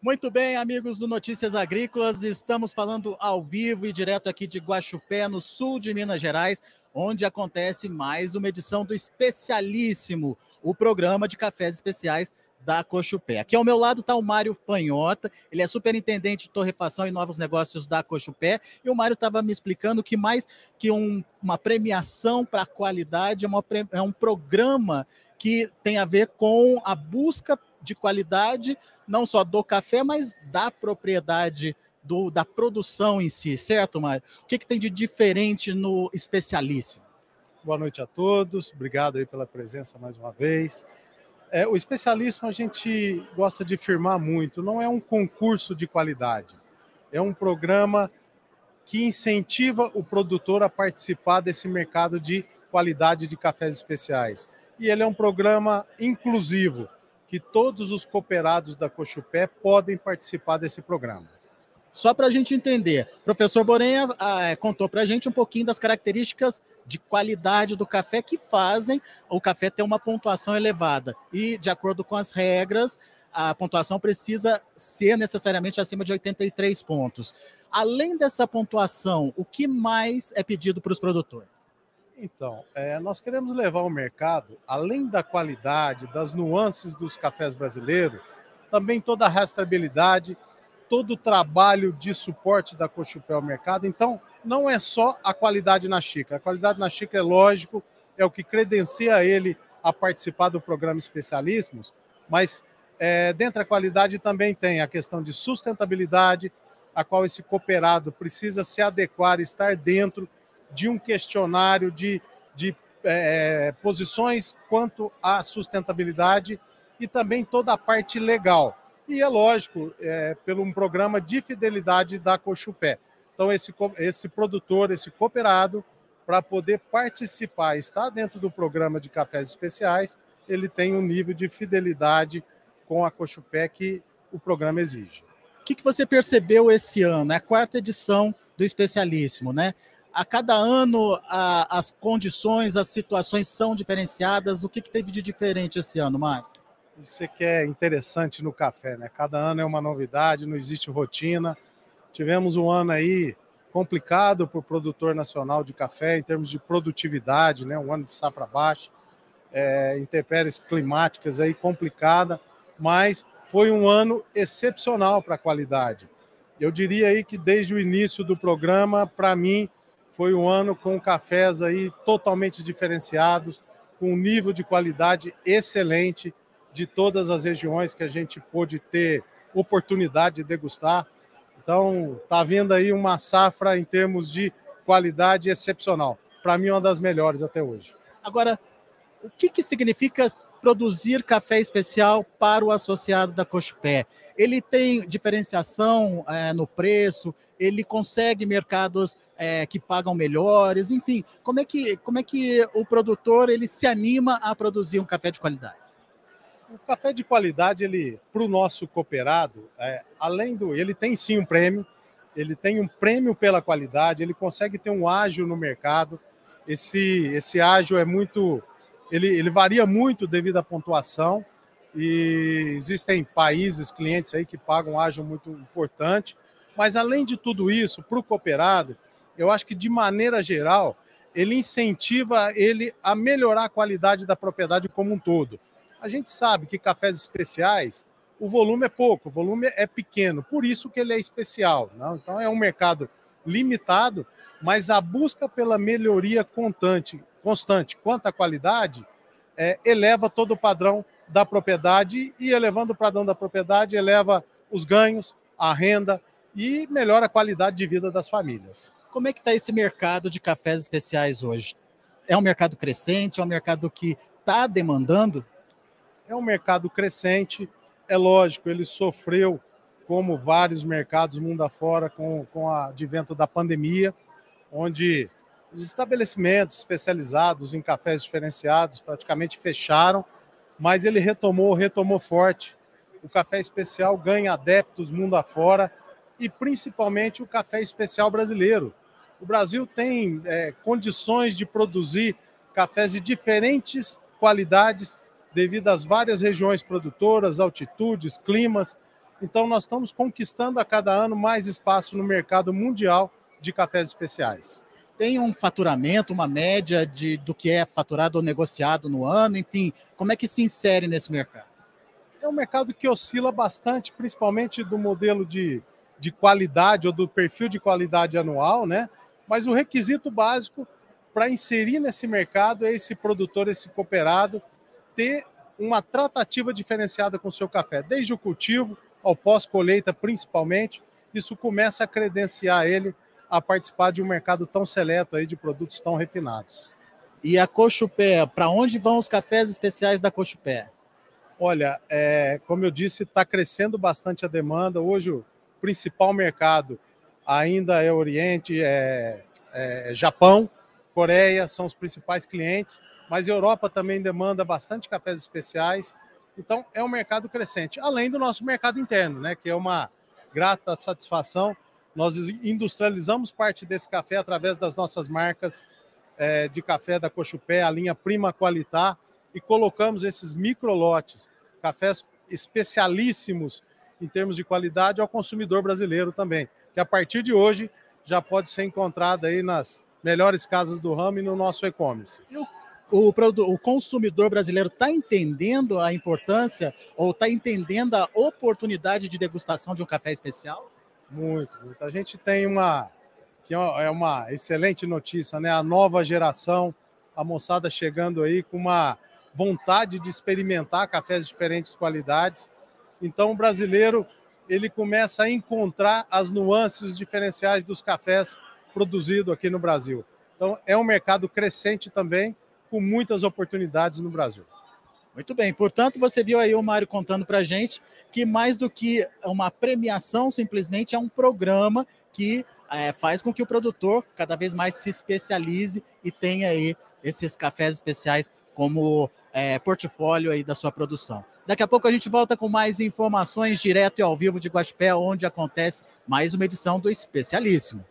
Muito bem, amigos do Notícias Agrícolas, estamos falando ao vivo e direto aqui de Guaxupé, no sul de Minas Gerais, onde acontece mais uma edição do Especialíssimo, o programa de cafés especiais da Cochupé. Aqui ao meu lado está o Mário Panhota, ele é superintendente de torrefação e novos negócios da Cochupé, e o Mário estava me explicando que mais que um, uma premiação para a qualidade é, uma, é um programa que tem a ver com a busca de qualidade, não só do café, mas da propriedade do, da produção em si, certo, Mário? O que, que tem de diferente no especialíssimo? Boa noite a todos, obrigado aí pela presença mais uma vez. É, o especialismo a gente gosta de firmar muito, não é um concurso de qualidade, é um programa que incentiva o produtor a participar desse mercado de qualidade de cafés especiais. E ele é um programa inclusivo, que todos os cooperados da Cochupé podem participar desse programa. Só para a gente entender, professor Borenha ah, contou para a gente um pouquinho das características de qualidade do café que fazem o café ter uma pontuação elevada. E, de acordo com as regras, a pontuação precisa ser necessariamente acima de 83 pontos. Além dessa pontuação, o que mais é pedido para os produtores? Então, é, nós queremos levar ao mercado, além da qualidade, das nuances dos cafés brasileiros, também toda a rastreabilidade, todo o trabalho de suporte da Cochupé ao mercado. Então, não é só a qualidade na xícara. A qualidade na xícara é lógico, é o que credencia ele a participar do programa Especialismos, mas é, dentro da qualidade também tem a questão de sustentabilidade, a qual esse cooperado precisa se adequar, estar dentro de um questionário de, de é, posições quanto à sustentabilidade e também toda a parte legal. E é lógico, é, pelo um programa de fidelidade da Cochupé. Então, esse, esse produtor, esse cooperado, para poder participar, estar dentro do programa de cafés especiais, ele tem um nível de fidelidade com a Cochupé que o programa exige. O que, que você percebeu esse ano? É a quarta edição do Especialíssimo, né? A cada ano a, as condições, as situações são diferenciadas. O que, que teve de diferente esse ano, Mário? Isso é que é interessante no café, né? Cada ano é uma novidade, não existe rotina. Tivemos um ano aí complicado para o produtor nacional de café em termos de produtividade, né? Um ano de safra baixa, é, intempéries climáticas aí complicada, mas foi um ano excepcional para a qualidade. Eu diria aí que desde o início do programa, para mim, foi um ano com cafés aí totalmente diferenciados, com um nível de qualidade excelente de todas as regiões que a gente pôde ter oportunidade de degustar. Então, está vindo aí uma safra em termos de qualidade excepcional. Para mim, uma das melhores até hoje. Agora, o que, que significa produzir café especial para o associado da Cochupé. Ele tem diferenciação é, no preço, ele consegue mercados é, que pagam melhores, enfim, como é que como é que o produtor ele se anima a produzir um café de qualidade? O café de qualidade, ele para o nosso cooperado, é, além do, ele tem sim um prêmio, ele tem um prêmio pela qualidade, ele consegue ter um ágio no mercado. Esse esse ágio é muito ele, ele varia muito devido à pontuação e existem países, clientes aí que pagam um ágio muito importante. Mas além de tudo isso, para o cooperado, eu acho que de maneira geral ele incentiva ele a melhorar a qualidade da propriedade como um todo. A gente sabe que cafés especiais o volume é pouco, o volume é pequeno, por isso que ele é especial. Não? Então é um mercado limitado, mas a busca pela melhoria constante, constante quanto à qualidade, é, eleva todo o padrão da propriedade e elevando o padrão da propriedade, eleva os ganhos, a renda e melhora a qualidade de vida das famílias. Como é que está esse mercado de cafés especiais hoje? É um mercado crescente? É um mercado que está demandando? É um mercado crescente. É lógico, ele sofreu, como vários mercados mundo afora, com, com o advento da pandemia, onde os estabelecimentos especializados em cafés diferenciados praticamente fecharam, mas ele retomou, retomou forte. O café especial ganha adeptos mundo afora e principalmente o café especial brasileiro. O Brasil tem é, condições de produzir cafés de diferentes qualidades devido às várias regiões produtoras, altitudes, climas. Então, nós estamos conquistando a cada ano mais espaço no mercado mundial de cafés especiais. Tem um faturamento, uma média de, do que é faturado ou negociado no ano, enfim, como é que se insere nesse mercado? É um mercado que oscila bastante, principalmente do modelo de, de qualidade ou do perfil de qualidade anual, né? Mas o requisito básico para inserir nesse mercado é esse produtor, esse cooperado, ter uma tratativa diferenciada com o seu café, desde o cultivo ao pós-colheita, principalmente. Isso começa a credenciar ele a participar de um mercado tão seleto aí de produtos tão refinados. E a Cochupé, para onde vão os cafés especiais da Cochupé? Olha, é, como eu disse, está crescendo bastante a demanda. Hoje o principal mercado ainda é Oriente, é, é Japão, Coreia são os principais clientes, mas a Europa também demanda bastante cafés especiais. Então é um mercado crescente, além do nosso mercado interno, né, que é uma grata satisfação. Nós industrializamos parte desse café através das nossas marcas é, de café da Cochupé, a linha Prima Qualitá, e colocamos esses microlotes, cafés especialíssimos em termos de qualidade ao consumidor brasileiro também, que a partir de hoje já pode ser encontrado aí nas melhores casas do ramo e no nosso e-commerce. O, o, consumidor brasileiro está entendendo a importância ou está entendendo a oportunidade de degustação de um café especial? Muito, muito. A gente tem uma que é, é uma excelente notícia, né? A nova geração, a moçada chegando aí com uma vontade de experimentar cafés de diferentes qualidades. Então, o brasileiro ele começa a encontrar as nuances diferenciais dos cafés produzido aqui no Brasil. Então, é um mercado crescente também, com muitas oportunidades no Brasil. Muito bem, portanto, você viu aí o Mário contando para a gente que mais do que uma premiação, simplesmente é um programa que é, faz com que o produtor cada vez mais se especialize e tenha aí esses cafés especiais como é, portfólio aí da sua produção. Daqui a pouco a gente volta com mais informações direto e ao vivo de Guaxpé, onde acontece mais uma edição do Especialíssimo.